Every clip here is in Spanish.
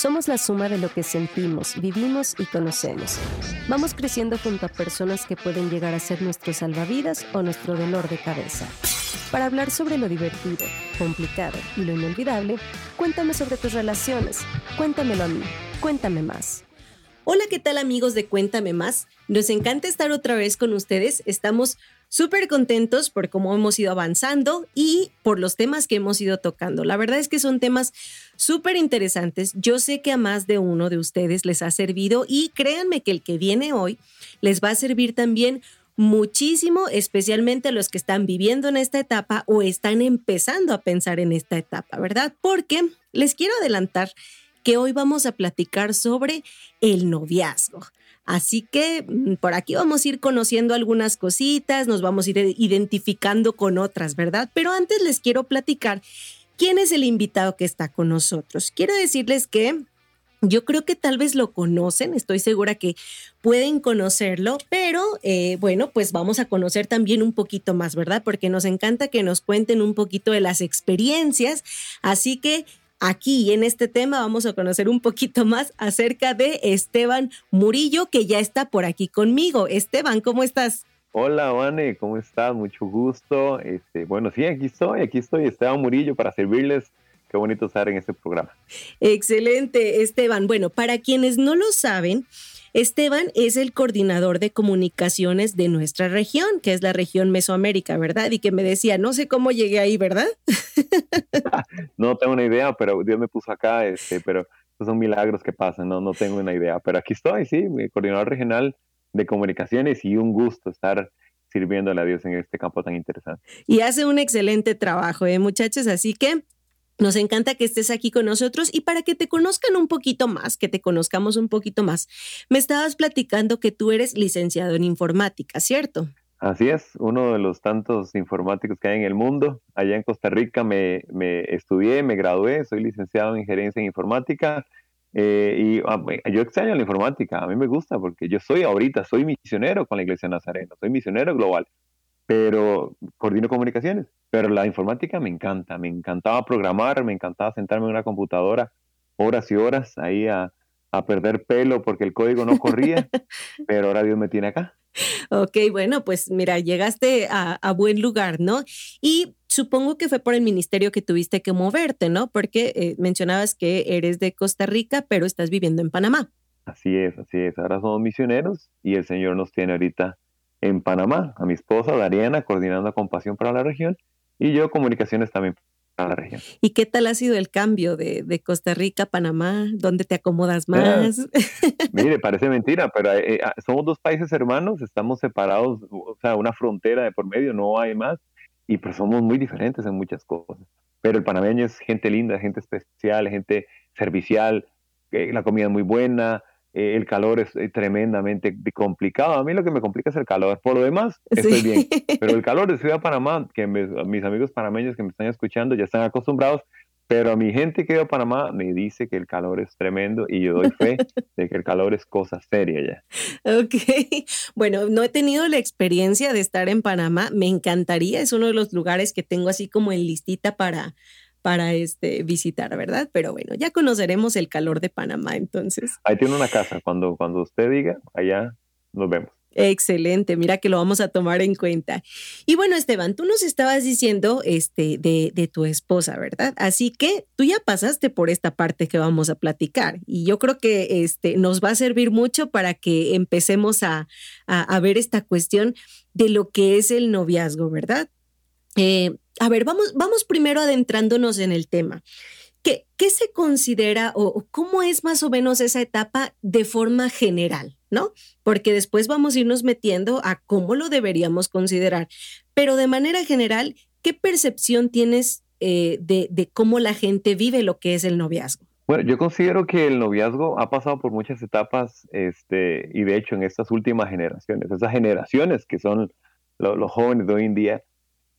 Somos la suma de lo que sentimos, vivimos y conocemos. Vamos creciendo junto a personas que pueden llegar a ser nuestro salvavidas o nuestro dolor de cabeza. Para hablar sobre lo divertido, complicado y lo inolvidable, cuéntame sobre tus relaciones. Cuéntamelo a mí. Cuéntame más. Hola, ¿qué tal amigos de Cuéntame más? Nos encanta estar otra vez con ustedes. Estamos súper contentos por cómo hemos ido avanzando y por los temas que hemos ido tocando. La verdad es que son temas súper interesantes. Yo sé que a más de uno de ustedes les ha servido y créanme que el que viene hoy les va a servir también muchísimo, especialmente a los que están viviendo en esta etapa o están empezando a pensar en esta etapa, ¿verdad? Porque les quiero adelantar que hoy vamos a platicar sobre el noviazgo. Así que mm, por aquí vamos a ir conociendo algunas cositas, nos vamos a ir identificando con otras, ¿verdad? Pero antes les quiero platicar quién es el invitado que está con nosotros. Quiero decirles que yo creo que tal vez lo conocen, estoy segura que pueden conocerlo, pero eh, bueno, pues vamos a conocer también un poquito más, ¿verdad? Porque nos encanta que nos cuenten un poquito de las experiencias. Así que Aquí en este tema vamos a conocer un poquito más acerca de Esteban Murillo, que ya está por aquí conmigo. Esteban, ¿cómo estás? Hola, Vane, ¿cómo estás? Mucho gusto. Este, bueno, sí, aquí estoy, aquí estoy, Esteban Murillo, para servirles. Qué bonito estar en este programa. Excelente, Esteban. Bueno, para quienes no lo saben, Esteban es el coordinador de comunicaciones de nuestra región, que es la región Mesoamérica, ¿verdad? Y que me decía, no sé cómo llegué ahí, ¿verdad? no tengo una idea, pero Dios me puso acá, este, pero son milagros que pasan, no, no tengo una idea. Pero aquí estoy, sí, coordinador regional de comunicaciones y un gusto estar sirviéndole a Dios en este campo tan interesante. Y hace un excelente trabajo, ¿eh, muchachos? Así que nos encanta que estés aquí con nosotros y para que te conozcan un poquito más, que te conozcamos un poquito más, me estabas platicando que tú eres licenciado en informática, ¿cierto? Así es, uno de los tantos informáticos que hay en el mundo. Allá en Costa Rica me, estudié, me gradué, soy licenciado en gerencia en informática eh, y ah, yo extraño la informática, a mí me gusta porque yo soy ahorita, soy misionero con la Iglesia Nazarena, soy misionero global pero coordino comunicaciones. Pero la informática me encanta, me encantaba programar, me encantaba sentarme en una computadora horas y horas ahí a, perder pelo porque el código no corría, pero ahora Dios me tiene acá. Ok, bueno, pues mira, llegaste a, buen lugar, ¿no? Y supongo que fue por el ministerio que tuviste que moverte, ¿no? Porque eh, mencionabas que eres de Costa Rica, pero estás viviendo en Panamá. Así es, así es. Ahora somos misioneros y el Señor nos tiene ahorita en Panamá, a mi esposa Dariana, coordinando Compasión para la región, y yo comunicaciones también para la región. ¿Y qué tal ha sido el cambio de, Costa Rica a Panamá? ¿Dónde te acomodas más? mire, parece mentira, pero eh, eh, ah, somos dos países hermanos, estamos separados, o sea, una frontera de por medio, no hay más, y pues somos muy diferentes en muchas cosas. Pero el panameño es gente linda, gente especial, gente servicial, eh, la comida es muy buena, eh, el calor es eh, tremendamente complicado. A mí lo que me complica es el calor. Por lo demás, estoy bien. Pero el calor de Ciudad Panamá, que mis amigos panameños que me están escuchando ya están acostumbrados, pero a mi gente que vive Panamá me dice que el calor es tremendo y yo doy fe de que el calor es cosa seria ya. Ok, bueno, no he tenido la experiencia de estar en Panamá, me encantaría, es uno de los lugares que tengo así como en listita para, para este, visitar, ¿verdad? Pero bueno, ya conoceremos el calor de Panamá entonces. Ahí tiene una casa, cuando, cuando usted diga, allá nos vemos. Excelente, mira que lo vamos a tomar en cuenta. Y bueno, Esteban, tú nos estabas diciendo este, de, de, tu esposa, ¿verdad? Así que tú ya pasaste por esta parte que vamos a platicar y yo creo que este, nos va a servir mucho para que empecemos a, a, a ver esta cuestión de lo que es el noviazgo, ¿verdad? Eh, a ver, vamos, vamos primero adentrándonos en el tema. ¿Qué, qué se considera o, cómo es más o menos esa etapa de forma general? ¿No? Porque después vamos a irnos metiendo a cómo lo deberíamos considerar. Pero de manera general, ¿qué percepción tienes eh, de, cómo la gente vive lo que es el noviazgo? Bueno, yo considero que el noviazgo ha pasado por muchas etapas, este, y de hecho en estas últimas generaciones, esas generaciones que son los jóvenes de hoy en día,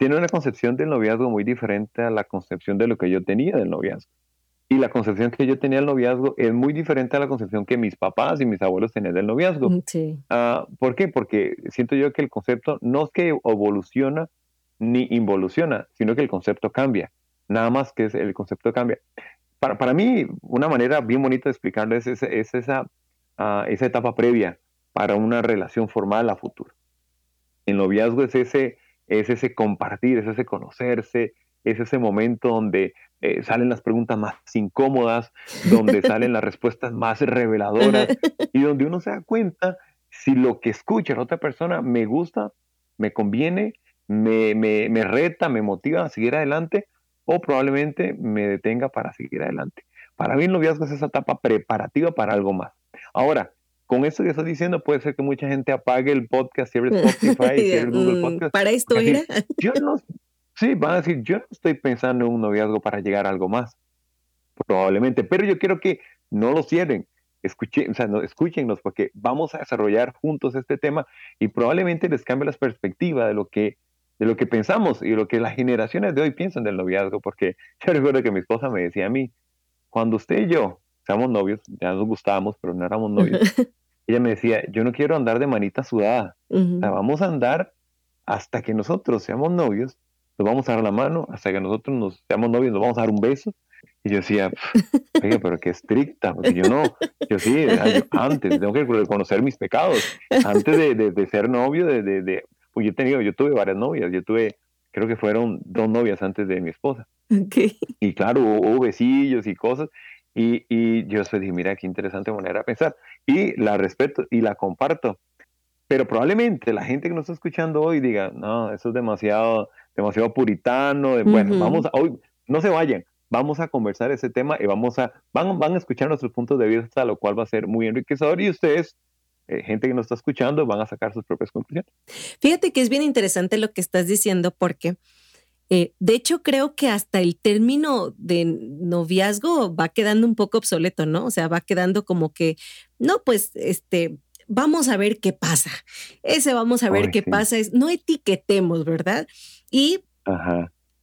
tiene una concepción del noviazgo muy diferente a la concepción de lo que yo tenía del noviazgo. Y la concepción que yo tenía del noviazgo es muy diferente a la concepción que mis papás y mis abuelos tenían del noviazgo. Mm, sí. Ah, ¿Por qué? Porque siento yo que el concepto no es que evoluciona ni involuciona, sino que el concepto cambia. Nada más que el concepto cambia. para, para, mí, una manera bien bonita de explicarlo es, es, esa, uh, esa etapa previa para una relación formal a futuro. El noviazgo es ese, es ese compartir, es ese conocerse, es ese momento donde eh, salen las preguntas más incómodas, donde salen las respuestas más reveladoras y donde uno se da cuenta si lo que escucha la otra persona me gusta, me conviene, me, me, me reta, me motiva a seguir adelante o probablemente me detenga para seguir adelante. Para mí el noviazgo es esa etapa preparativa para algo más. Ahora, con eso que estoy diciendo, puede ser que mucha gente apague el podcast, cierre Spotify, cierre Google mm, Podcast. Para esto era. Yo no, sí, van a decir, yo no estoy pensando en un noviazgo para llegar a algo más. Probablemente, pero yo quiero que no lo cierren. Escuchen, o sea, no, escúchennos porque vamos a desarrollar juntos este tema y probablemente les cambie la perspectiva de lo que de lo que pensamos y de lo que las generaciones de hoy piensan del noviazgo, porque yo recuerdo que mi esposa me decía a mí, cuando usted y yo seamos novios, ya nos gustábamos, pero no éramos novios, ella me decía, yo no quiero andar de manita sudada, o sea, vamos a andar hasta que nosotros seamos novios, nos vamos a dar la mano, hasta que nosotros nos seamos novios, nos vamos a dar un beso, y yo decía, oye, pero qué estricta, porque yo no, yo sí, antes, tengo que reconocer mis pecados, antes de, de, ser novio, de, de, pues yo he tenido, yo tuve varias novias, yo tuve, creo que fueron dos novias antes de mi esposa. Y claro, hubo, besillos y cosas, y, y yo después dije, mira, qué interesante manera de pensar, y la respeto y la comparto, pero probablemente la gente que nos está escuchando hoy diga, no, eso es demasiado, demasiado puritano, bueno, vamos, a, hoy, no se vayan, vamos a conversar ese tema y vamos a, van, van a escuchar nuestros puntos de vista, lo cual va a ser muy enriquecedor y ustedes eh, gente que nos está escuchando van a sacar sus propias conclusiones. Fíjate que es bien interesante lo que estás diciendo porque eh, de hecho creo que hasta el término de noviazgo va quedando un poco obsoleto, ¿no? O sea, va quedando como que, no, pues, este, vamos a ver qué pasa. Ese vamos a ver qué pasa es, no etiquetemos, ¿verdad? Y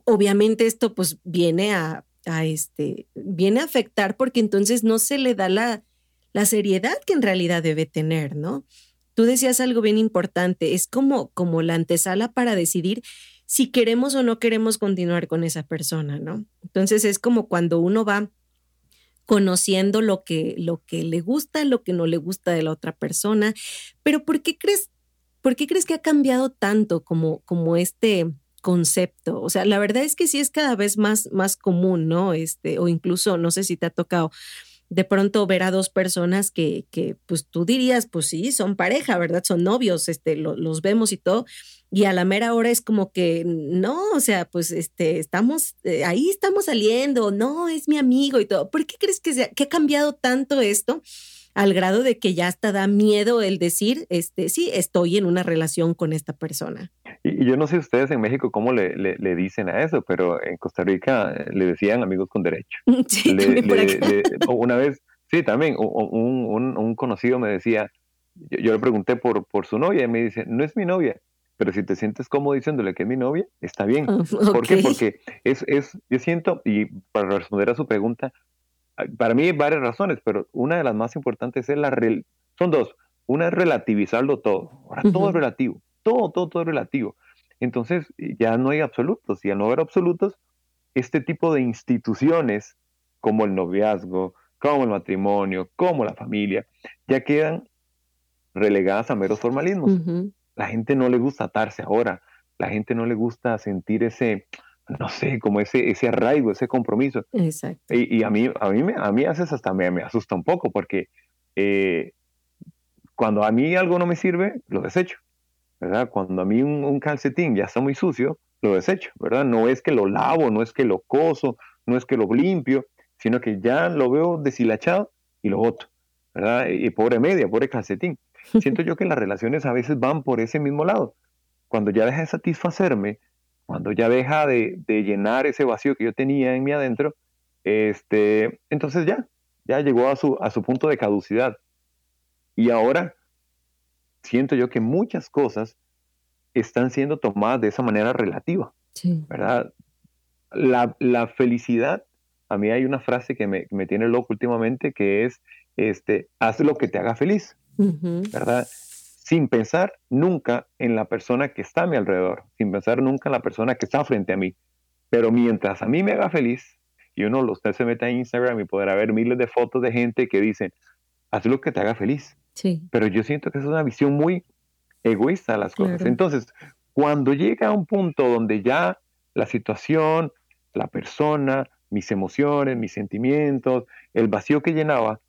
obviamente esto pues viene a, a, este, viene a afectar porque entonces no se le da la, la seriedad que en realidad debe tener, ¿no? Tú decías algo bien importante, es como, como la antesala para decidir si queremos o no queremos continuar con esa persona, ¿no? Entonces es como cuando uno va conociendo lo que, lo que le gusta, lo que no le gusta de la otra persona, pero ¿por qué crees, por qué crees que ha cambiado tanto como, como este concepto? O sea, la verdad es que sí es cada vez más, más común, ¿no? Este, o incluso, no sé si te ha tocado de pronto ver a dos personas que, que, pues tú dirías, pues sí, son pareja, ¿verdad? Son novios, este, los vemos y todo. Y a la mera hora es como que, no, o sea, pues este, estamos, eh, ahí estamos saliendo, no, es mi amigo y todo. ¿Por qué crees que, se, que ha cambiado tanto esto? Al grado de que ya hasta da miedo el decir, este, sí, estoy en una relación con esta persona. Y, yo no sé ustedes en México cómo le, le, dicen a eso, pero en Costa Rica eh, le decían amigos con derecho. Sí, una vez, sí, también, un, un, un conocido me decía, yo, le pregunté por, por su novia y me dice, no es mi novia, pero si te sientes cómodo diciéndole que es mi novia, está bien. ¿Por qué? Porque es, es, yo siento, y para responder a su pregunta, para mí hay varias razones, pero una de las más importantes es la... Son dos. Una es relativizarlo todo. Ahora todo es relativo. Todo, todo, todo es relativo. Entonces ya no hay absolutos. Y al no haber absolutos, este tipo de instituciones como el noviazgo, como el matrimonio, como la familia, ya quedan relegadas a meros formalismos. La gente no le gusta atarse ahora. La gente no le gusta sentir ese, no sé, como ese, ese arraigo, ese compromiso. Exacto. Y, a mí, a mí, me, a mí haces hasta me, me asusta un poco porque eh, cuando a mí algo no me sirve, lo desecho, ¿verdad? Cuando a mí un, calcetín ya está muy sucio, lo desecho, ¿verdad? No es que lo lavo, no es que lo coso, no es que lo limpio, sino que ya lo veo deshilachado y lo boto, ¿verdad? Y pobre media, pobre calcetín. Siento yo que las relaciones a veces van por ese mismo lado. Cuando ya deja de satisfacerme, cuando ya deja de, llenar ese vacío que yo tenía en mí adentro, este, entonces ya, ya llegó a su, a su punto de caducidad. Y ahora siento yo que muchas cosas están siendo tomadas de esa manera relativa, ¿verdad? La, felicidad, a mí hay una frase que me, tiene loco últimamente, que es, este, haz lo que te haga feliz, ¿verdad? Sin pensar nunca en la persona que está a mi alrededor, sin pensar nunca en la persona que está frente a mí. Pero mientras a mí me haga feliz y uno, usted se mete a Instagram y podrá ver miles de fotos de gente que dicen, haz lo que te haga feliz. Sí. Pero yo siento que es una visión muy egoísta de las cosas. Entonces, cuando llega a un punto donde ya la situación, la persona, mis emociones, mis sentimientos, el vacío que llenaba,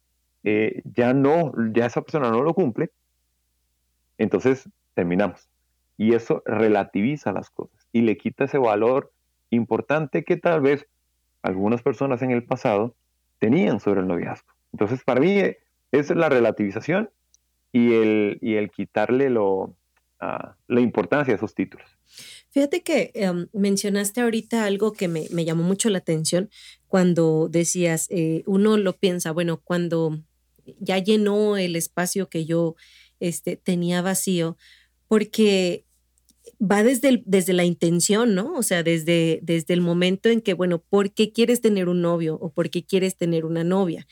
eh, ya no, ya esa persona no lo cumple, entonces terminamos. Y eso relativiza las cosas y le quita ese valor importante que tal vez algunas personas en el pasado tenían sobre el noviazgo. Entonces, para mí, es la relativización y el, y el quitarle lo, ah, la importancia de esos títulos. Fíjate que em, mencionaste ahorita algo que me, llamó mucho la atención cuando decías, eh, uno lo piensa, bueno, cuando ya llenó el espacio que yo este, tenía vacío, porque va desde, desde la intención, ¿no? O sea, desde, desde el momento en que, bueno, ¿por qué quieres tener un novio o por qué quieres tener una novia?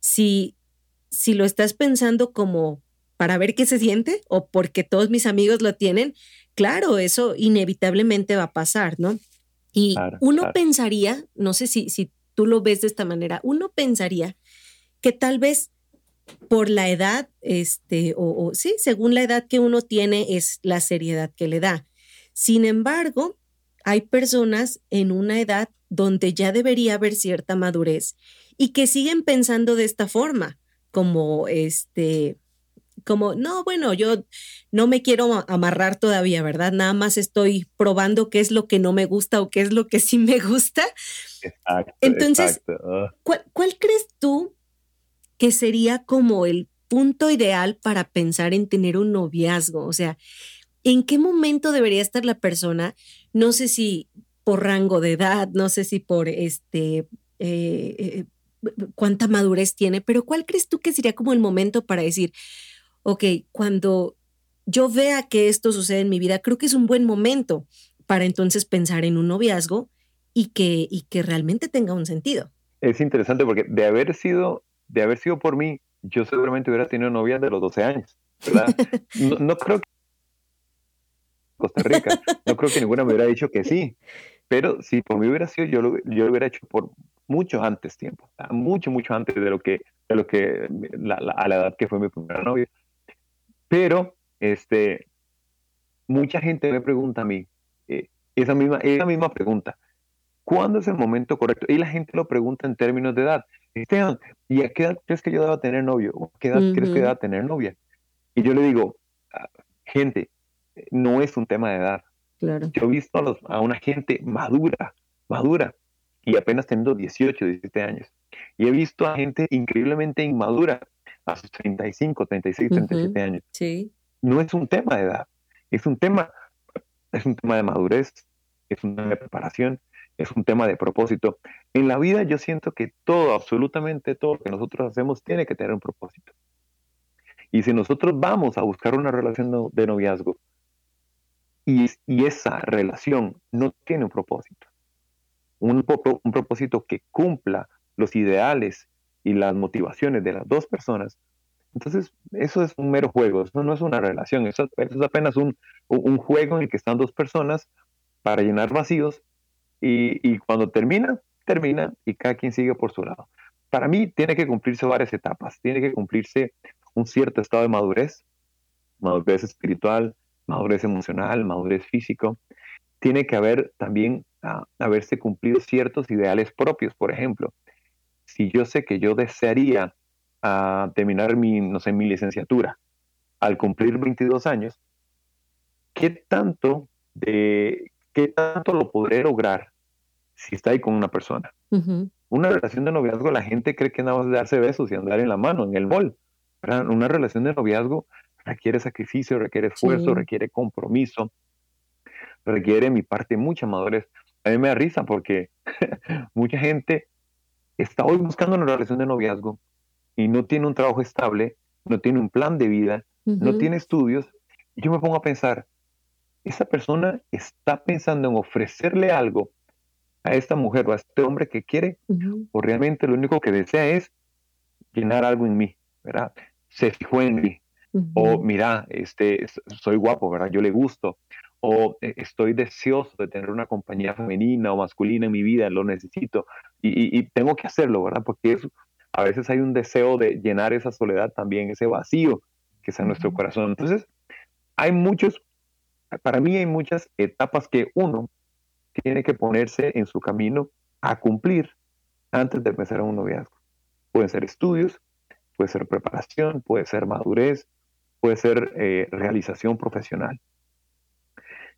Si, si lo estás pensando como para ver qué se siente o porque todos mis amigos lo tienen, claro, eso inevitablemente va a pasar, ¿no? Y uno pensaría, no sé si, si tú lo ves de esta manera, uno pensaría que tal vez por la edad, este, o, o, sí, según la edad que uno tiene, es la seriedad que le da. Sin embargo, hay personas en una edad donde ya debería haber cierta madurez y que siguen pensando de esta forma, como este, como, no, bueno, yo no me quiero amarrar todavía, ¿verdad? Nada más estoy probando qué es lo que no me gusta o qué es lo que sí me gusta. Exacto, Entonces, ¿cuál, ¿cuál crees tú que sería como el punto ideal para pensar en tener un noviazgo? O sea, ¿en qué momento debería estar la persona? No sé si por rango de edad, no sé si por este... Eh, eh, cuánta madurez tiene, pero ¿cuál crees tú que sería como el momento para decir, ok, cuando yo vea que esto sucede en mi vida, creo que es un buen momento para entonces pensar en un noviazgo y que, y que realmente tenga un sentido. Es interesante porque de haber sido, de haber sido por mí, yo seguramente hubiera tenido novia de los 12 años, ¿verdad? No, creo que Costa Rica, no creo que ninguna me hubiera dicho que sí, pero si por mí hubiera sido, yo lo, yo lo hubiera hecho por mucho antes tiempo, mucho, mucho antes de lo que, de lo que a la edad que fue mi primera novia. Pero, este, mucha gente me pregunta a mí eh, esa, misma, esa misma pregunta. ¿Cuándo es el momento correcto? Y la gente lo pregunta en términos de edad. Esteban, ¿y a qué edad crees que yo deba tener novio? ¿A qué edad crees que deba tener novia? Y yo le digo, ah, gente, no es un tema de edad. Claro. Yo he visto a, a, una gente madura, madura, y apenas teniendo 18, 17 años. Y he visto a gente increíblemente inmadura, a sus 35, 36, 37 años. Sí. No es un tema de edad, es un tema, es un tema de madurez, es un tema de preparación, es un tema de propósito. En la vida yo siento que todo, absolutamente todo lo que nosotros hacemos tiene que tener un propósito. Y si nosotros vamos a buscar una relación de noviazgo y, y esa relación no tiene un propósito, un, un propósito que cumpla los ideales y las motivaciones de las dos personas, entonces eso es un mero juego, eso no es una relación, eso, es apenas un, juego en el que están dos personas para llenar vacíos y, cuando termina, termina y cada quien sigue por su lado. Para mí tiene que cumplirse varias etapas, tiene que cumplirse un cierto estado de madurez, madurez espiritual, madurez emocional, madurez físico. Tiene que haber también ah, haberse cumplido ciertos ideales propios, por ejemplo si yo sé que yo desearía ah, terminar mi, no sé, mi licenciatura al cumplir 22 años, ¿qué tanto, de, ¿qué tanto lo podré lograr si está ahí con una persona? Una relación de noviazgo, la gente cree que nada más darse besos y andar en la mano, en el mall. Una relación de noviazgo requiere sacrificio, requiere esfuerzo, requiere compromiso, requiere mi parte mucha madurez. A mí me da risa porque mucha gente está hoy buscando una relación de noviazgo y no tiene un trabajo estable, no tiene un plan de vida, no tiene estudios, yo me pongo a pensar, esa persona está pensando en ofrecerle algo a esta mujer o a este hombre que quiere, o realmente lo único que desea es llenar algo en mí, ¿verdad? Se fijó en mí, o mira, este, soy guapo, ¿verdad? Yo le gusto, o eh, estoy deseoso de tener una compañía femenina o masculina en mi vida, lo necesito y, tengo que hacerlo, ¿verdad? Porque a veces hay un deseo de llenar esa soledad también, ese vacío que está en nuestro corazón. Entonces, hay muchos, para mí hay muchas etapas que uno tiene que ponerse en su camino a cumplir antes de empezar un noviazgo. Pueden ser estudios, puede ser preparación, puede ser madurez, puede ser eh, realización profesional.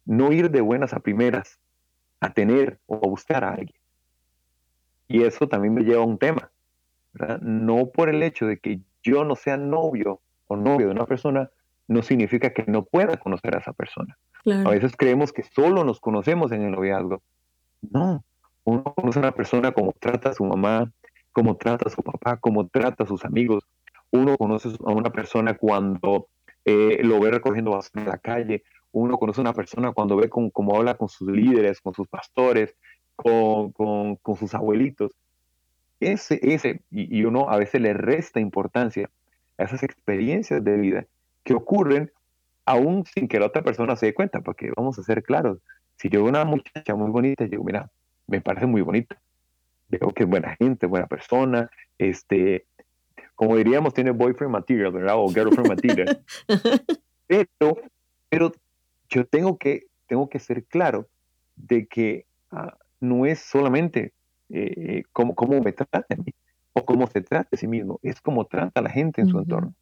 No ir de buenas a primeras a tener o a buscar a alguien. Y eso también me lleva a un tema. No por el hecho de que yo no sea novio o novio de una persona, no significa que no pueda conocer a esa persona. A veces creemos que solo nos conocemos en el noviazgo. No, uno conoce a una persona como trata a su mamá, cómo trata a su papá, cómo trata a sus amigos. Uno conoce a una persona cuando eh, lo ve recogiendo en la calle. Uno conoce a una persona cuando ve cómo habla con sus líderes, con sus pastores, con, con, sus abuelitos. Ese, ese, y, y uno a veces le resta importancia a esas experiencias de vida que ocurren aún sin que la otra persona se dé cuenta, porque vamos a ser claros, si yo veo una muchacha muy bonita, yo digo, mira, me parece muy bonita, veo que es buena gente, buena persona, este, como diríamos, tiene boyfriend material, ¿verdad? O girlfriend material. pero, pero yo tengo que, tengo que ser claro de que ah, no es solamente eh, cómo, cómo, me trata a mí o cómo se trata a sí mismo, es cómo trata a la gente en su entorno.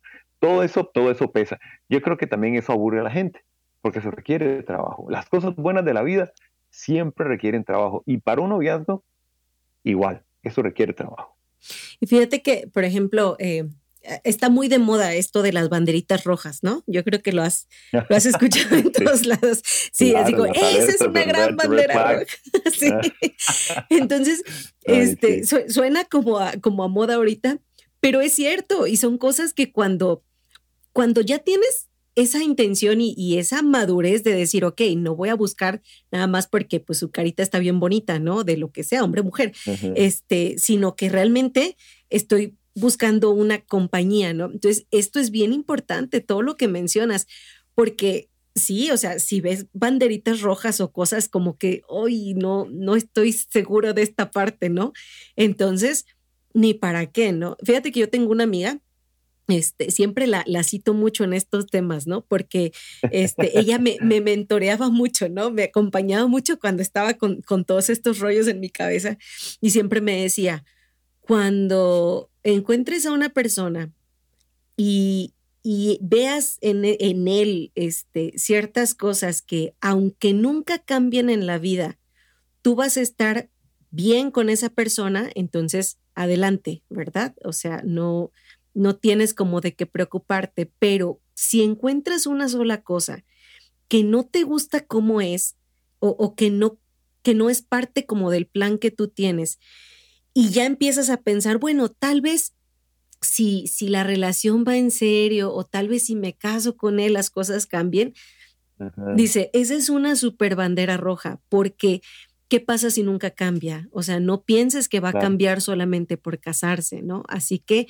Todo eso, todo eso pesa. Yo creo que también eso aburre a la gente, porque se requiere de trabajo. Las cosas buenas de la vida siempre requieren trabajo. Y para un noviazgo, igual, eso requiere trabajo. Y fíjate que, por ejemplo, eh, está muy de moda esto de las banderitas rojas, ¿no? Yo creo que lo has, lo has escuchado en todos lados. Sí, así como, esa es una gran bandera roja. sí. Entonces, este, suena como como a moda ahorita, pero es cierto, y son cosas que cuando cuando ya tienes esa intención y, esa madurez de decir, ok, no voy a buscar nada más porque pues su carita está bien bonita, ¿no? De lo que sea, hombre, mujer, este, sino que realmente estoy buscando una compañía, ¿no? Entonces, esto es bien importante, todo lo que mencionas, porque sí, o sea, si ves banderitas rojas o cosas como que, hoy no, no estoy seguro de esta parte, ¿no? Entonces, ni para qué, ¿no? Fíjate que yo tengo una amiga este, siempre la, cito mucho en estos temas, ¿no? Porque este, ella me, mentoreaba mucho, ¿no? Me acompañaba mucho cuando estaba con, todos estos rollos en mi cabeza y siempre me decía, cuando encuentres a una persona y, veas en, en, él este, ciertas cosas que aunque nunca cambien en la vida, tú vas a estar bien con esa persona, entonces adelante, ¿verdad? O sea, no, no tienes como de qué preocuparte, pero si encuentras una sola cosa que no te gusta como es o, que, no, que no es parte como del plan que tú tienes y ya empiezas a pensar, bueno, tal vez si, si la relación va en serio o tal vez si me caso con él las cosas cambien, dice, esa es una super bandera roja porque... ¿Qué pasa si nunca cambia? O sea, no pienses que va a cambiar solamente por casarse, ¿no? Así que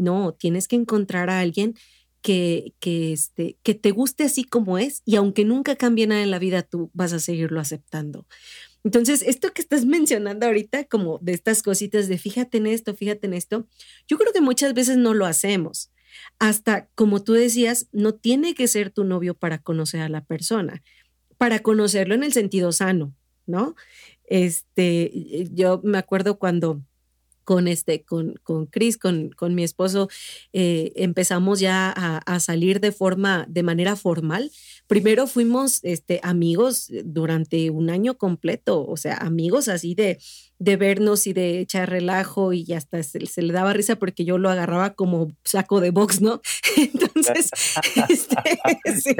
no, tienes que encontrar a alguien que, que, este, que te guste así como es y aunque nunca cambie nada en la vida, tú vas a seguirlo aceptando. Entonces, esto que estás mencionando ahorita, como de estas cositas de fíjate en esto, fíjate en esto, yo creo que muchas veces no lo hacemos. Hasta, como tú decías, no tiene que ser tu novio para conocer a la persona, para conocerlo en el sentido sano, ¿no? Este, yo me acuerdo cuando con este, con, con Chris, con, con mi esposo, eh, empezamos ya a, a, salir de forma, de manera formal. Primero fuimos este, amigos durante un año completo, o sea, amigos así de, de vernos y de echar relajo y hasta se, le daba risa porque yo lo agarraba como saco de box, ¿no? Entonces, este,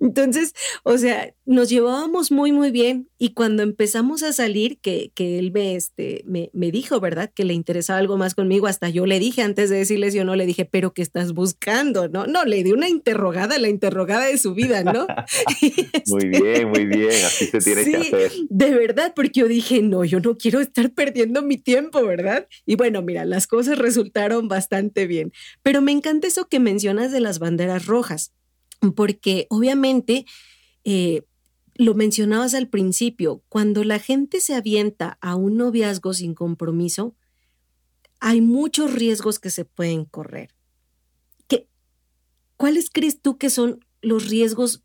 entonces, o sea, nos llevábamos muy, muy bien y cuando empezamos a salir, que, que él me, este, me, me, dijo, ¿verdad? Que le interesaba algo más conmigo, hasta yo le dije, antes de decirles, yo no le dije, pero ¿qué estás buscando? No, no, le di una interrogada, la interrogada de su vida, ¿no? muy bien, muy bien, así se tiene que hacer. De verdad, porque yo dije, no, yo no quiero estar perdiendo mi tiempo, ¿verdad? Y bueno, mira, las cosas resultaron bastante bien. Pero me encanta eso que mencionas de las banderas rojas, porque obviamente eh, lo mencionabas al principio, cuando la gente se avienta a un noviazgo sin compromiso, hay muchos riesgos que se pueden correr. ¿Qué, ¿Cuáles crees tú que son los riesgos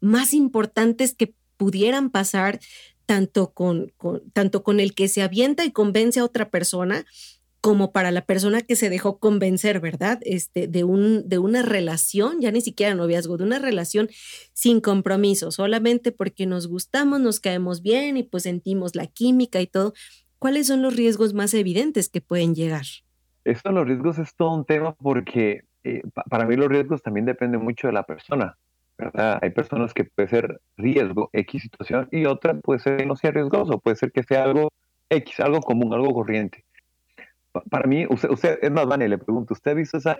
más importantes que pudieran pasar tanto con, tanto con el que se avienta y convence a otra persona, como para la persona que se dejó convencer, ¿verdad? Este, de, un, de una relación, ya ni siquiera noviazgo, de una relación sin compromiso, solamente porque nos gustamos, nos caemos bien y pues sentimos la química y todo. ¿Cuáles son los riesgos más evidentes que pueden llegar? Esto los riesgos es todo un tema porque eh, para mí los riesgos también dependen mucho de la persona. ¿Verdad? Hay personas que puede ser riesgo, X situación, y otra puede ser que no sea riesgoso, puede ser que sea algo X, algo común, algo corriente. Para mí, usted, usted es más, Vane, le pregunto, ¿usted ha visto esas,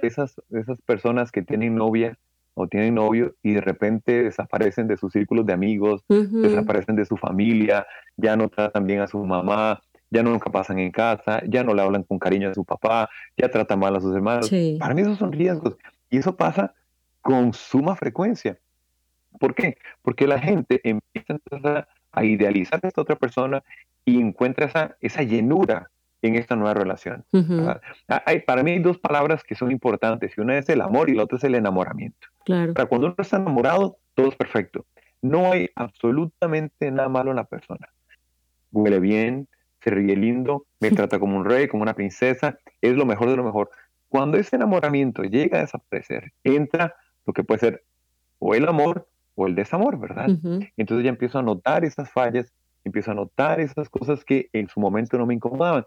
esas personas que tienen novia o tienen novio y de repente desaparecen de sus círculos de amigos, desaparecen de su familia, ya no tratan bien a su mamá, ya no nunca pasan en casa, ya no le hablan con cariño a su papá, ya tratan mal a sus hermanos. Para mí esos son riesgos. Y eso pasa con suma frecuencia. ¿Por qué? Porque la gente empieza a idealizar a esta otra persona y encuentra esa, esa llenura en esta nueva relación. Ah, hay, para mí hay dos palabras que son importantes, y una es el amor y la otra es el enamoramiento. Claro. cuando uno está enamorado, todo es perfecto. No hay absolutamente nada malo en la persona. Huele bien, se ríe lindo, me trata como un rey, como una princesa, es lo mejor de lo mejor. Cuando ese enamoramiento llega a desaparecer, entra lo que puede ser o el amor o el desamor, ¿verdad? Entonces ya empiezo a notar esas fallas, empiezo a notar esas cosas que en su momento no me incomodaban.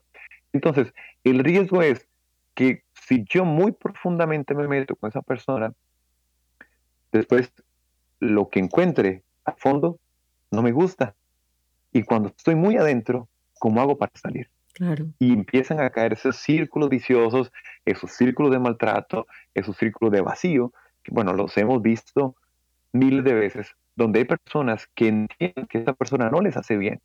Entonces, el riesgo es que si yo muy profundamente me meto con esa persona, después lo que encuentre a fondo no me gusta. Y cuando estoy muy adentro, ¿cómo hago para salir? Claro. Y empiezan a caer esos círculos viciosos, esos círculos de maltrato, esos círculos de vacío, que bueno, los hemos visto miles de veces, donde hay personas que entienden que esa persona no les hace bien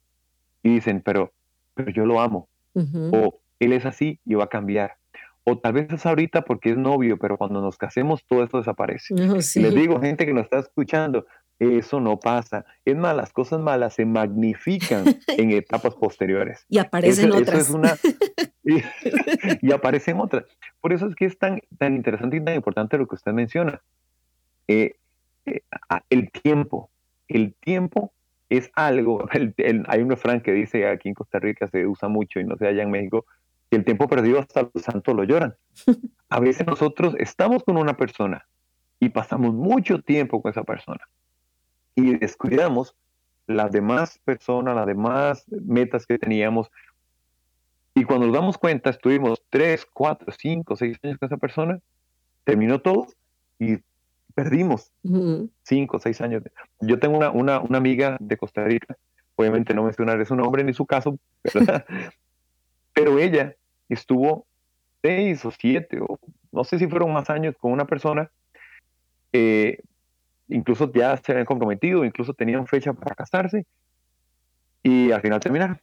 y dicen, pero, pero yo lo amo, o él es así y va a cambiar. O tal vez es ahorita porque es novio, pero cuando nos casemos todo esto desaparece. Oh, les digo, gente que nos está escuchando, eso no pasa. Es más, las cosas malas se magnifican en etapas posteriores. Y aparecen otras. una, y, aparecen otras. Por eso es que es tan, tan interesante y tan importante lo que usted menciona. Eh, eh, el tiempo. El tiempo es algo, hay un refrán que dice aquí en Costa Rica se usa mucho y no se allá en México, que el tiempo perdido hasta los santos lo lloran. A veces nosotros estamos con una persona y pasamos mucho tiempo con esa persona y descuidamos las demás personas, las demás metas que teníamos. Y cuando nos damos cuenta, estuvimos tres, cuatro, cinco, seis años con esa persona, terminó todo y perdimos cinco, seis años. Yo tengo una, una, una, amiga de Costa Rica, obviamente no mencionaré su nombre ni su caso, pero ella estuvo seis o siete, o no sé si fueron más años con una persona, eh, incluso ya se habían comprometido, incluso tenían fecha para casarse, y al final terminaron.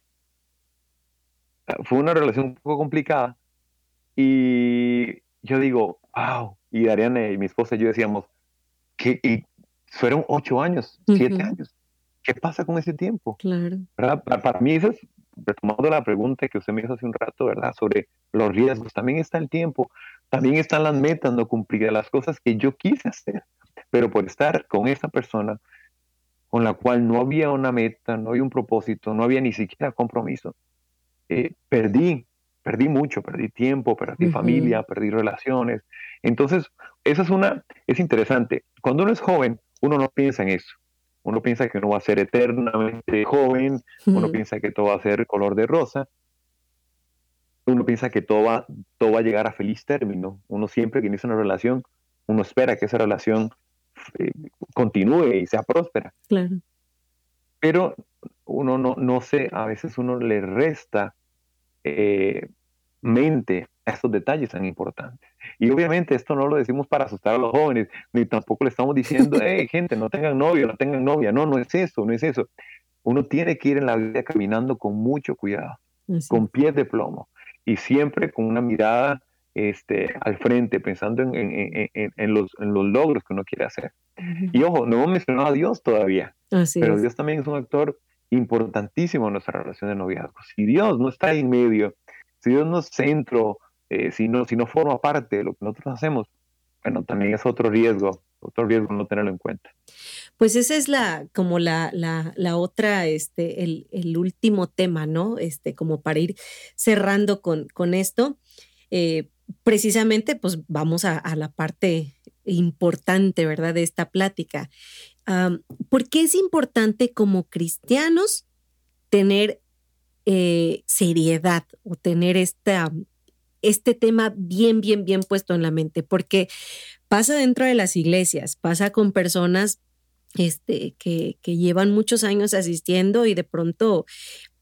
Fue una relación un poco complicada, y yo digo, wow, y Ariane y mi esposa y yo decíamos, que y fueron ocho años, siete años. ¿Qué pasa con ese tiempo? Claro. Para, mí, eso es, retomando la pregunta que usted me hizo hace un rato, ¿verdad? Sobre los riesgos, también está el tiempo, también están las metas, no cumplir las cosas que yo quise hacer, pero por estar con esa persona con la cual no había una meta, no había un propósito, no había ni siquiera compromiso, eh, perdí, perdí mucho, perdí tiempo, perdí familia, perdí relaciones. Entonces, esa es una, es interesante. Cuando uno es joven, uno no piensa en eso. Uno piensa que uno va a ser eternamente joven, uno piensa que todo va a ser color de rosa, uno piensa que todo va, todo va a llegar a feliz término. Uno siempre que inicia una relación, uno espera que esa relación eh, continúe y sea próspera. Claro. Pero uno no, no sé, a veces uno le resta eh, mente a estos detalles tan importantes. Y obviamente esto no lo decimos para asustar a los jóvenes, ni tampoco le estamos diciendo, hey, gente, no tengan novio, no tengan novia. No, no es eso, no es eso. Uno tiene que ir en la vida caminando con mucho cuidado, con pies de plomo y siempre con una mirada este, al frente, pensando en, en, en, los, en, los, logros que uno quiere hacer. Y ojo, no hemos mencionado a Dios todavía, pero Dios también es un actor importantísimo en nuestra relación de noviazgo. Si Dios no está en medio, si Dios no es centro, eh, si, no, si no forma parte de lo que nosotros hacemos, bueno, también es otro riesgo, otro riesgo no tenerlo en cuenta. Pues esa es la, como la, la, la otra, este, el, el, último tema, ¿no? Este, como para ir cerrando con, con esto. Eh, precisamente, pues vamos a, a, la parte importante, ¿verdad? De esta plática. ¿Por qué es importante como cristianos tener eh, seriedad o tener esta, este tema bien, bien, bien puesto en la mente? Porque pasa dentro de las iglesias, pasa con personas este, que, que llevan muchos años asistiendo y de pronto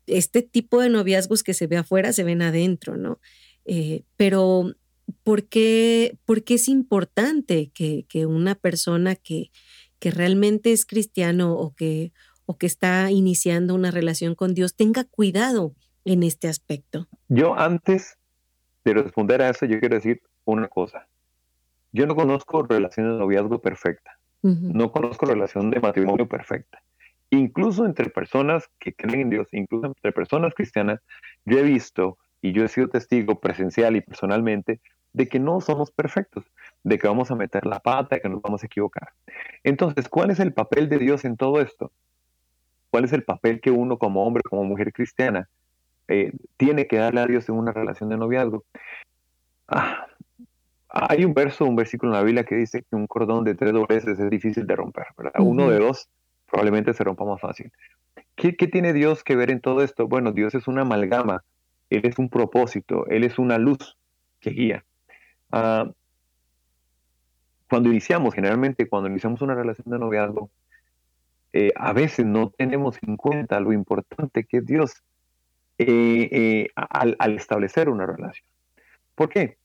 este tipo de noviazgos que se ve afuera se ven adentro, ¿no? Eh, pero ¿por qué, ¿por qué, es importante que, que una persona que, que, realmente es cristiano o que, o que está iniciando una relación con Dios tenga cuidado en este aspecto? Yo antes de responder a eso, yo quiero decir una cosa. Yo no conozco relación de noviazgo perfecta. No conozco relación de matrimonio perfecta. Incluso entre personas que creen en Dios, incluso entre personas cristianas, yo he visto y yo he sido testigo presencial y personalmente de que no somos perfectos, de que vamos a meter la pata, que nos vamos a equivocar. Entonces, ¿cuál es el papel de Dios en todo esto? ¿Cuál es el papel que uno como hombre, como mujer cristiana, eh, tiene que darle a Dios en una relación de noviazgo? Ah, hay un verso, un versículo en la Biblia que dice que un cordón de tres dobleces es difícil de romper, ¿verdad? Uno de dos probablemente se rompa más fácil. ¿Qué, tiene Dios que ver en todo esto? Bueno, Dios es una amalgama, Él es un propósito, Él es una luz que guía. Ah, cuando iniciamos, generalmente cuando iniciamos una relación de noviazgo, eh, a veces no tenemos en cuenta lo importante que es Dios eh, eh, al, al establecer una relación. ¿Por qué?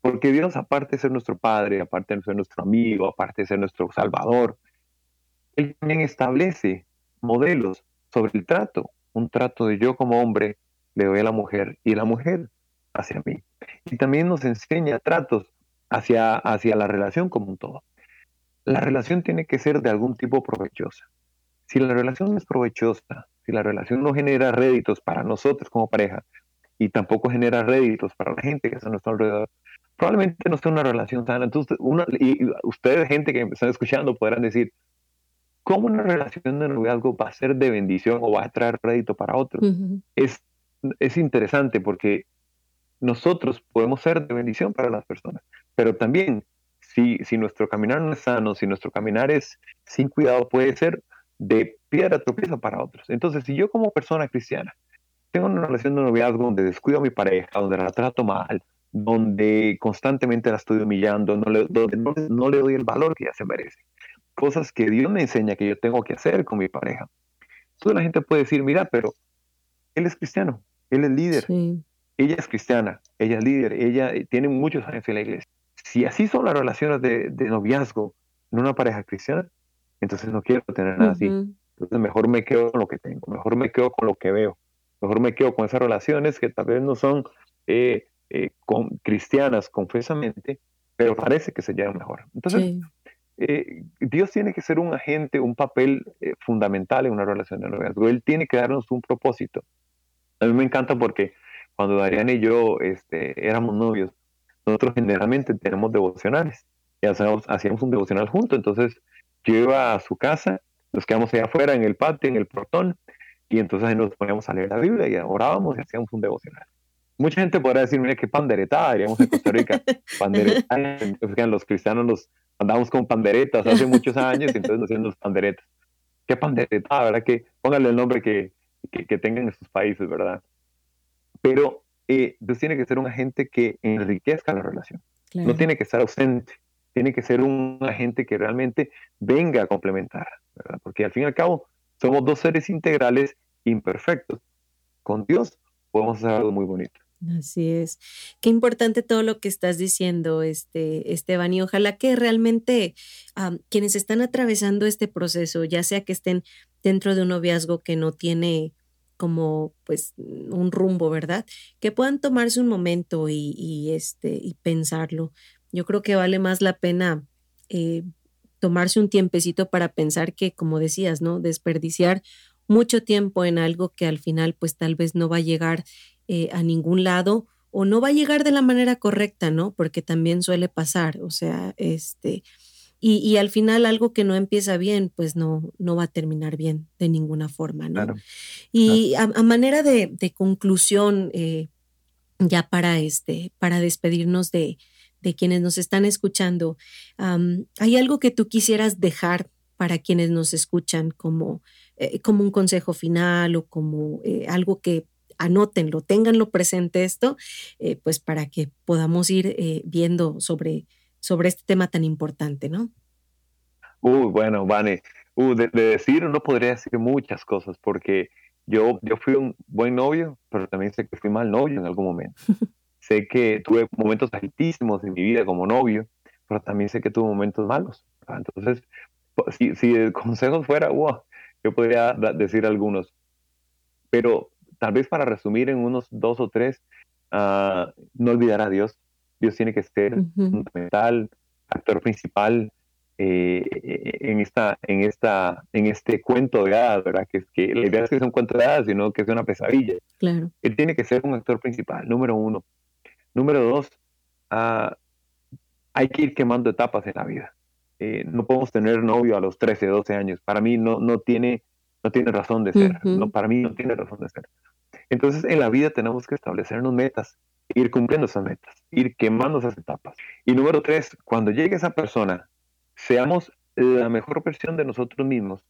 Porque Dios, aparte de ser nuestro Padre, aparte de ser nuestro amigo, aparte de ser nuestro Salvador, Él también establece modelos sobre el trato. Un trato de yo como hombre le doy a la mujer y la mujer hacia mí. Y también nos enseña tratos hacia, hacia la relación como un todo. La relación tiene que ser de algún tipo provechosa. Si la relación es provechosa, si la relación no genera réditos para nosotros como pareja y tampoco genera réditos para la gente que está a nuestro alrededor, probablemente no sea una relación sana. Entonces, una, y ustedes, gente que me están escuchando, podrán decir, ¿cómo una relación de noviazgo va a ser de bendición o va a traer crédito para otros? es, es interesante porque nosotros podemos ser de bendición para las personas, pero también si, si nuestro caminar no es sano, si nuestro caminar es sin cuidado, puede ser de piedra tropiezo para otros. Entonces, si yo como persona cristiana tengo una relación de noviazgo donde descuido a mi pareja, donde la trato mal, donde constantemente la estoy humillando, no le, donde no, le doy el valor que ella se merece. Cosas que Dios me enseña que yo tengo que hacer con mi pareja. Toda la gente puede decir, mira, pero él es cristiano, él es líder, ella es cristiana, ella es líder, ella tiene muchos años en la iglesia. Si así son las relaciones de, noviazgo en una pareja cristiana, entonces no quiero tener nada así. Entonces mejor me quedo con lo que tengo, mejor me quedo con lo que veo, mejor me quedo con esas relaciones que tal vez no son eh, eh, con, cristianas confesamente, pero parece que se llevan mejor. Entonces, eh, Dios tiene que ser un agente, un papel eh, fundamental en una relación de noviazgo. Él tiene que darnos un propósito. A mí me encanta porque cuando Darían y yo este, éramos novios, nosotros generalmente tenemos devocionales. Y hacíamos, hacíamos un devocional juntos. Entonces, yo iba a su casa, nos quedamos allá afuera en el patio, en el portón, y entonces nos poníamos a leer la Biblia y orábamos y hacíamos un devocional. Mucha gente podrá decir, mira qué panderetada, diríamos en Costa Rica. Panderetada, los cristianos nos andamos con panderetas hace muchos años y entonces nos hacían los panderetas. Qué panderetada, ¿verdad? Que pónganle el nombre que, que, tengan en sus países, ¿verdad? Pero eh, tiene que ser un agente que enriquezca la relación. No tiene que estar ausente, tiene que ser un agente que realmente venga a complementar, ¿verdad? Porque al fin y al cabo somos dos seres integrales imperfectos. Con Dios podemos hacer algo muy bonito. Así es. Qué importante todo lo que estás diciendo, este, Esteban, y ojalá que realmente quienes están atravesando este proceso, ya sea que estén dentro de un noviazgo que no tiene como pues un rumbo, ¿verdad? Que puedan tomarse un momento y, este, y pensarlo. Yo creo que vale más la pena eh, tomarse un tiempecito para pensar que, como decías, ¿no? Desperdiciar mucho tiempo en algo que al final pues tal vez no va a llegar eh, a ningún lado o no va a llegar de la manera correcta, ¿no? Porque también suele pasar, o sea, este, y, al final algo que no empieza bien, pues no, no va a terminar bien de ninguna forma, ¿no? Y A, manera de, conclusión, eh, ya para, este, para despedirnos de, de quienes nos están escuchando, ¿hay algo que tú quisieras dejar para quienes nos escuchan como, eh, como un consejo final o como eh, algo que anótenlo, tenganlo presente esto, pues para que podamos ir viendo sobre sobre este tema tan importante, ¿no? Uy, bueno, Vane, uh, de, decir no podría decir muchas cosas porque yo, yo fui un buen novio, pero también sé que fui mal novio en algún momento. sé que tuve momentos altísimos en mi vida como novio, pero también sé que tuve momentos malos. Entonces, si, si el consejo fuera, wow, yo podría decir algunos. Pero tal vez para resumir en unos dos o tres, ah, no olvidar a Dios, Dios tiene que ser fundamental, actor principal eh, en, esta, en, esta, en este cuento de hadas, ¿verdad? Que, es que la idea es que sea un cuento de hadas, sino que sea una pesadilla. Claro. Él tiene que ser un actor principal, número uno. Número dos, ah, hay que ir quemando etapas en la vida. Eh, no podemos tener novio a los 13, 12 años. Para mí no, no, tiene, no tiene razón de ser. no, para mí no tiene razón de ser. Entonces en la vida tenemos que establecernos metas ir cumpliendo esas metas, ir quemando esas etapas. Y número tres, cuando llegue esa persona, seamos la mejor versión de nosotros mismos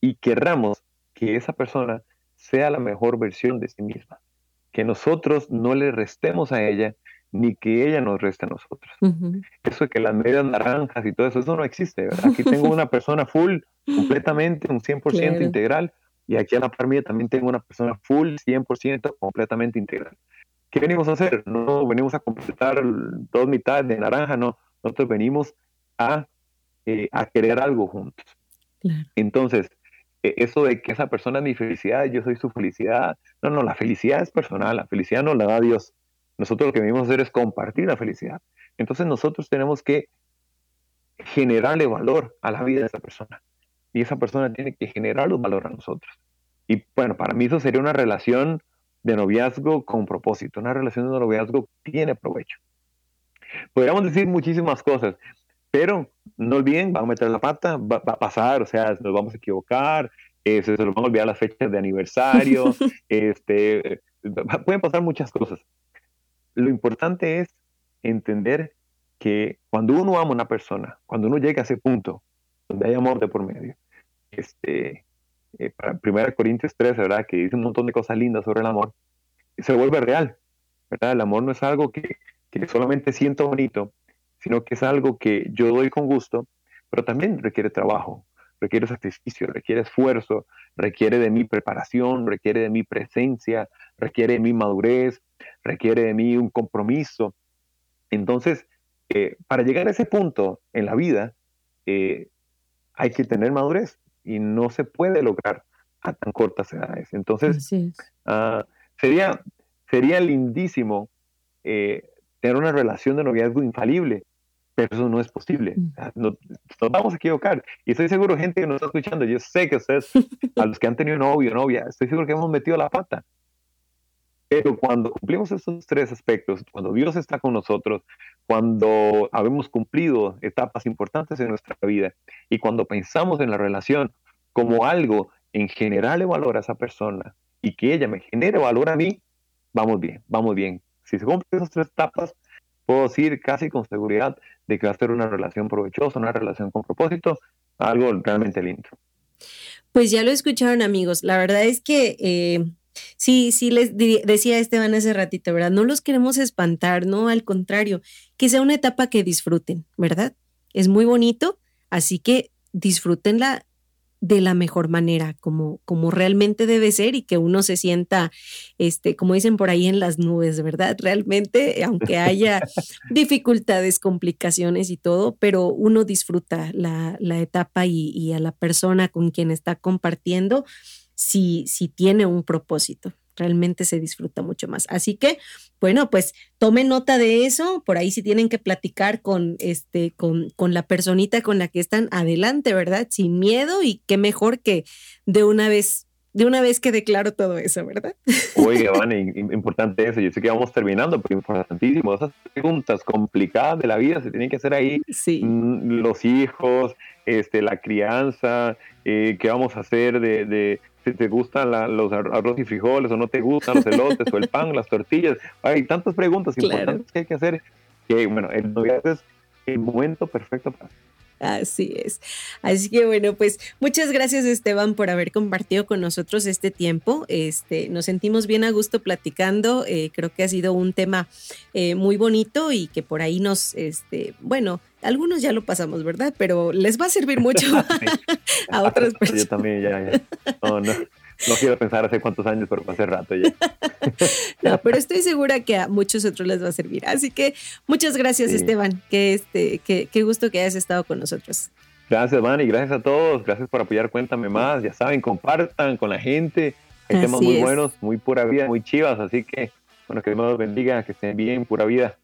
y querramos que esa persona sea la mejor versión de sí misma. Que nosotros no le restemos a ella ni que ella nos reste a nosotros. Eso de que las medias naranjas y todo eso, eso no existe, ¿verdad? Aquí tengo una persona full, completamente, un 100% integral, y aquí a la par mía también tengo una persona full, 100% completamente integral. ¿Qué venimos a hacer? No venimos a completar dos mitades de naranja, no. Nosotros venimos a, eh, a querer algo juntos. Entonces, e, eso de que esa persona es mi felicidad, yo soy su felicidad. No, no, la felicidad es personal, la felicidad no la da Dios. Nosotros lo que venimos a hacer es compartir la felicidad. Entonces nosotros tenemos que generarle valor a la vida de esa persona. Y esa persona tiene que generarle valor a nosotros. Y bueno, para mí eso sería una relación de noviazgo con propósito. Una relación de noviazgo tiene provecho. Podríamos decir muchísimas cosas, pero no olviden, van a meter la pata, va, a pasar, o sea, nos vamos a equivocar, eh, se, nos van a olvidar las fechas de aniversario, este, pueden pasar muchas cosas. Lo importante es entender que cuando uno ama a una persona, cuando uno llega a ese punto donde hay amor de por medio, este, eh, Corintios 3, ¿verdad? Que dice un montón de cosas lindas sobre el amor, se vuelve real, ¿verdad? El amor no es algo que, que solamente siento bonito, sino que es algo que yo doy con gusto, pero también requiere trabajo, requiere sacrificio, requiere esfuerzo, requiere de mi preparación, requiere de mi presencia, requiere de mi madurez, requiere de mí un compromiso. Entonces, eh, para llegar a ese punto en la vida, eh, hay que tener madurez, y no se puede lograr a tan cortas edades. Entonces, uh, sería, sería lindísimo eh, tener una relación de noviazgo infalible, pero eso no es posible. Mm. nos vamos a equivocar. Y estoy seguro, gente que nos está escuchando, yo sé que ustedes, a los que han tenido novio, novia, estoy seguro que hemos metido la pata. Pero cuando cumplimos esos tres aspectos, cuando Dios está con nosotros, cuando habemos cumplido etapas importantes en nuestra vida y cuando pensamos en la relación como algo en general de valor a esa persona y que ella me genere valor a mí, vamos bien, vamos bien. Si se cumplen esas tres etapas, puedo decir casi con seguridad de que va a ser una relación provechosa, una relación con propósito, algo realmente lindo. Pues ya lo escucharon amigos, la verdad es que eh, Sí, sí, les decía Esteban hace ratito, ¿verdad? No los queremos espantar, no, al contrario, que sea una etapa que disfruten, ¿verdad? Es muy bonito, así que disfrútenla de la mejor manera, como, como realmente debe ser y que uno se sienta, este, como dicen por ahí en las nubes, ¿verdad? Realmente, aunque haya dificultades, complicaciones y todo, pero uno disfruta la, la etapa y, y, a la persona con quien está compartiendo si, si tiene un propósito. realmente se disfruta mucho más. Así que, bueno, pues tomen nota de eso, por ahí si tienen que platicar con este con, con la personita con la que están adelante, ¿verdad? Sin miedo y qué mejor que de una vez de una vez que declaro todo eso, ¿verdad? Oye, Van, importante eso. Yo sé que vamos terminando, pero importantísimo. Esas preguntas complicadas de la vida se tienen que hacer ahí. Sí. Mm, los hijos, este, la crianza, eh, qué vamos a hacer de, si te gustan los arroz y frijoles o no te gustan los elotes o el pan, las tortillas. Hay tantas preguntas importantes que hay que hacer que, bueno, el noviazgo es el momento perfecto para Así es. Así que bueno, pues muchas gracias Esteban por haber compartido con nosotros este tiempo. Este, nos sentimos bien a gusto platicando. Eh, creo que ha sido un tema eh, muy bonito y que por ahí nos, este, bueno, algunos ya lo pasamos, ¿verdad? Pero les va a servir mucho a otras personas. Yo también ya, ya. No, no. No quiero pensar hace cuántos años, pero hace rato ya. no, pero estoy segura que a muchos otros les va a servir. Así que muchas gracias, Esteban. Que este, que, qué gusto que hayas estado con nosotros. Gracias, Van, y gracias a todos. Gracias por apoyar Cuéntame Más. Ya saben, compartan con la gente. Hay temas muy buenos, muy pura vida, muy chivas. Así que, bueno, que Dios los bendiga, que estén bien, pura vida.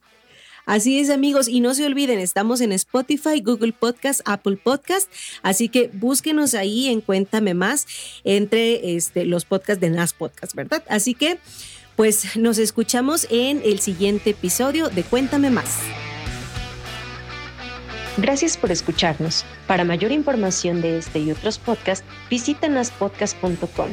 Así es amigos, y no se olviden, estamos en Spotify, Google Podcast, Apple Podcast, así que búsquenos ahí en Cuéntame Más entre este, los podcasts de NAS Podcast, ¿verdad? Así que, pues nos escuchamos en el siguiente episodio de Cuéntame Más. Gracias por escucharnos. Para mayor información de este y otros podcasts, visita naspodcast.com.